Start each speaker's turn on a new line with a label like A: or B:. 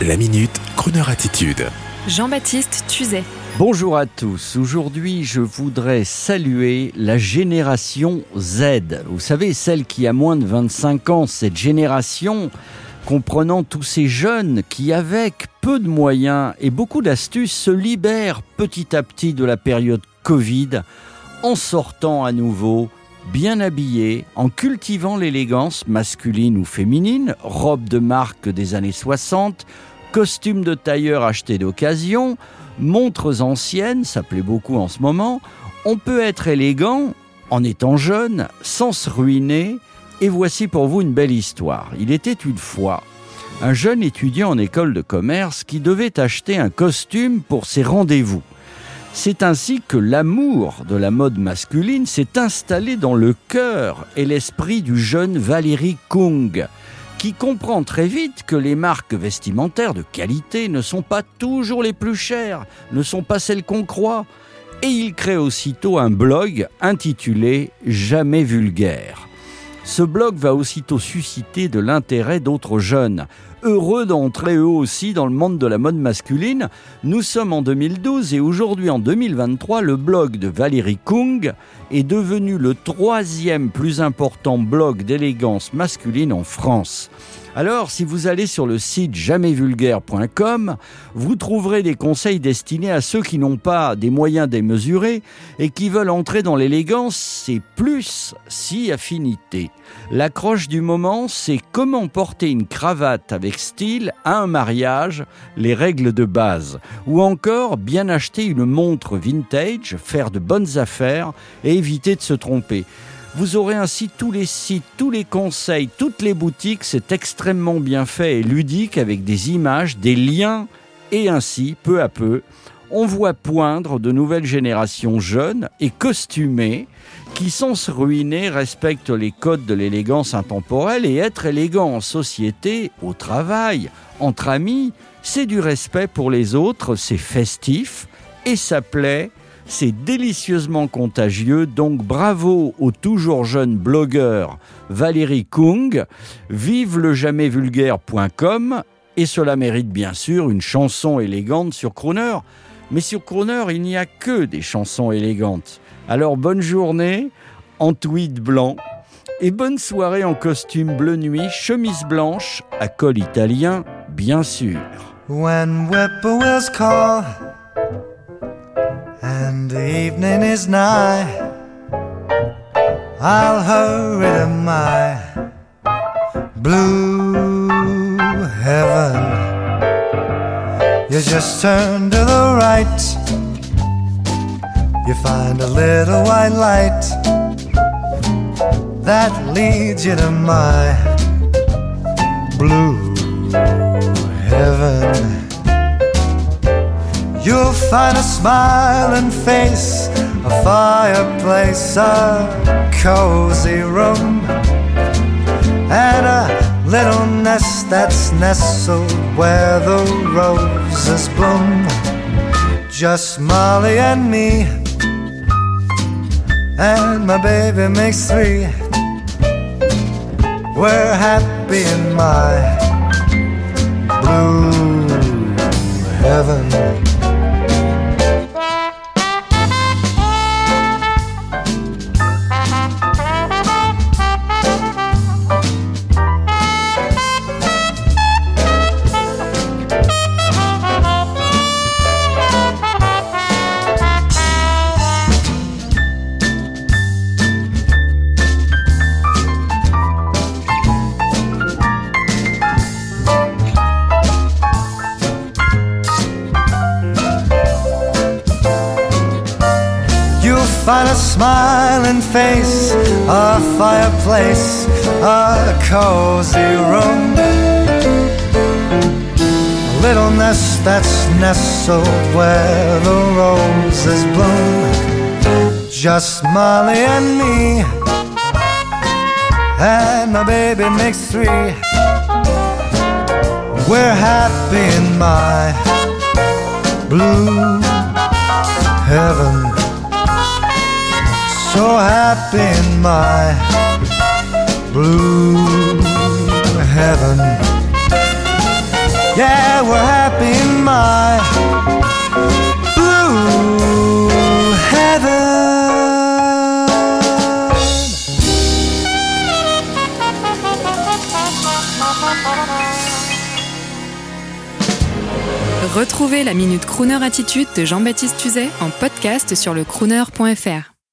A: La minute, Kroneur attitude.
B: Jean-Baptiste Tuzet.
C: Bonjour à tous. Aujourd'hui, je voudrais saluer la génération Z. Vous savez, celle qui a moins de 25 ans, cette génération comprenant tous ces jeunes qui, avec peu de moyens et beaucoup d'astuces, se libèrent petit à petit de la période Covid en sortant à nouveau bien habillés, en cultivant l'élégance masculine ou féminine, robe de marque des années 60, costumes de tailleur achetés d'occasion, montres anciennes, ça plaît beaucoup en ce moment. On peut être élégant en étant jeune, sans se ruiner, et voici pour vous une belle histoire. Il était une fois un jeune étudiant en école de commerce qui devait acheter un costume pour ses rendez-vous. C'est ainsi que l'amour de la mode masculine s'est installé dans le cœur et l'esprit du jeune Valérie Kung, qui comprend très vite que les marques vestimentaires de qualité ne sont pas toujours les plus chères, ne sont pas celles qu'on croit. Et il crée aussitôt un blog intitulé Jamais vulgaire. Ce blog va aussitôt susciter de l'intérêt d'autres jeunes, heureux d'entrer eux aussi dans le monde de la mode masculine. Nous sommes en 2012 et aujourd'hui en 2023, le blog de Valérie Kung est devenu le troisième plus important blog d'élégance masculine en France. Alors, si vous allez sur le site jamaisvulgaire.com, vous trouverez des conseils destinés à ceux qui n'ont pas des moyens démesurés et qui veulent entrer dans l'élégance, c'est plus si affinité. L'accroche du moment, c'est comment porter une cravate avec style à un mariage, les règles de base. Ou encore, bien acheter une montre vintage, faire de bonnes affaires et éviter de se tromper. Vous aurez ainsi tous les sites, tous les conseils, toutes les boutiques. C'est extrêmement bien fait et ludique avec des images, des liens. Et ainsi, peu à peu, on voit poindre de nouvelles générations jeunes et costumées qui, sans se ruiner, respectent les codes de l'élégance intemporelle et être élégant en société, au travail, entre amis, c'est du respect pour les autres, c'est festif et ça plaît c'est délicieusement contagieux, donc bravo au toujours jeune blogueur Valérie Kung. Vive le jamaisvulgaire.com et cela mérite bien sûr une chanson élégante sur Crooner. Mais sur Crooner, il n'y a que des chansons élégantes. Alors bonne journée en tweed blanc et bonne soirée en costume bleu nuit, chemise blanche à col italien, bien sûr.
D: And the evening is nigh. I'll hurry to my blue heaven. You just turn to the right, you find a little white light that leads you to my blue heaven. You'll find a smiling face, a fireplace, a cozy room, and a little nest that's nestled where the roses bloom. Just Molly and me, and my baby makes three. We're happy in my blue heaven. Find a smiling face, a fireplace, a cozy room. A little nest that's nestled where the roses bloom. Just Molly and me, and my baby makes three. We're happy in my blue heaven so happy in my blue heaven. Yeah, we're happy in my blue heaven.
B: Retrouvez la Minute Crooner Attitude de Jean-Baptiste Tuzet en podcast sur le crooner.fr.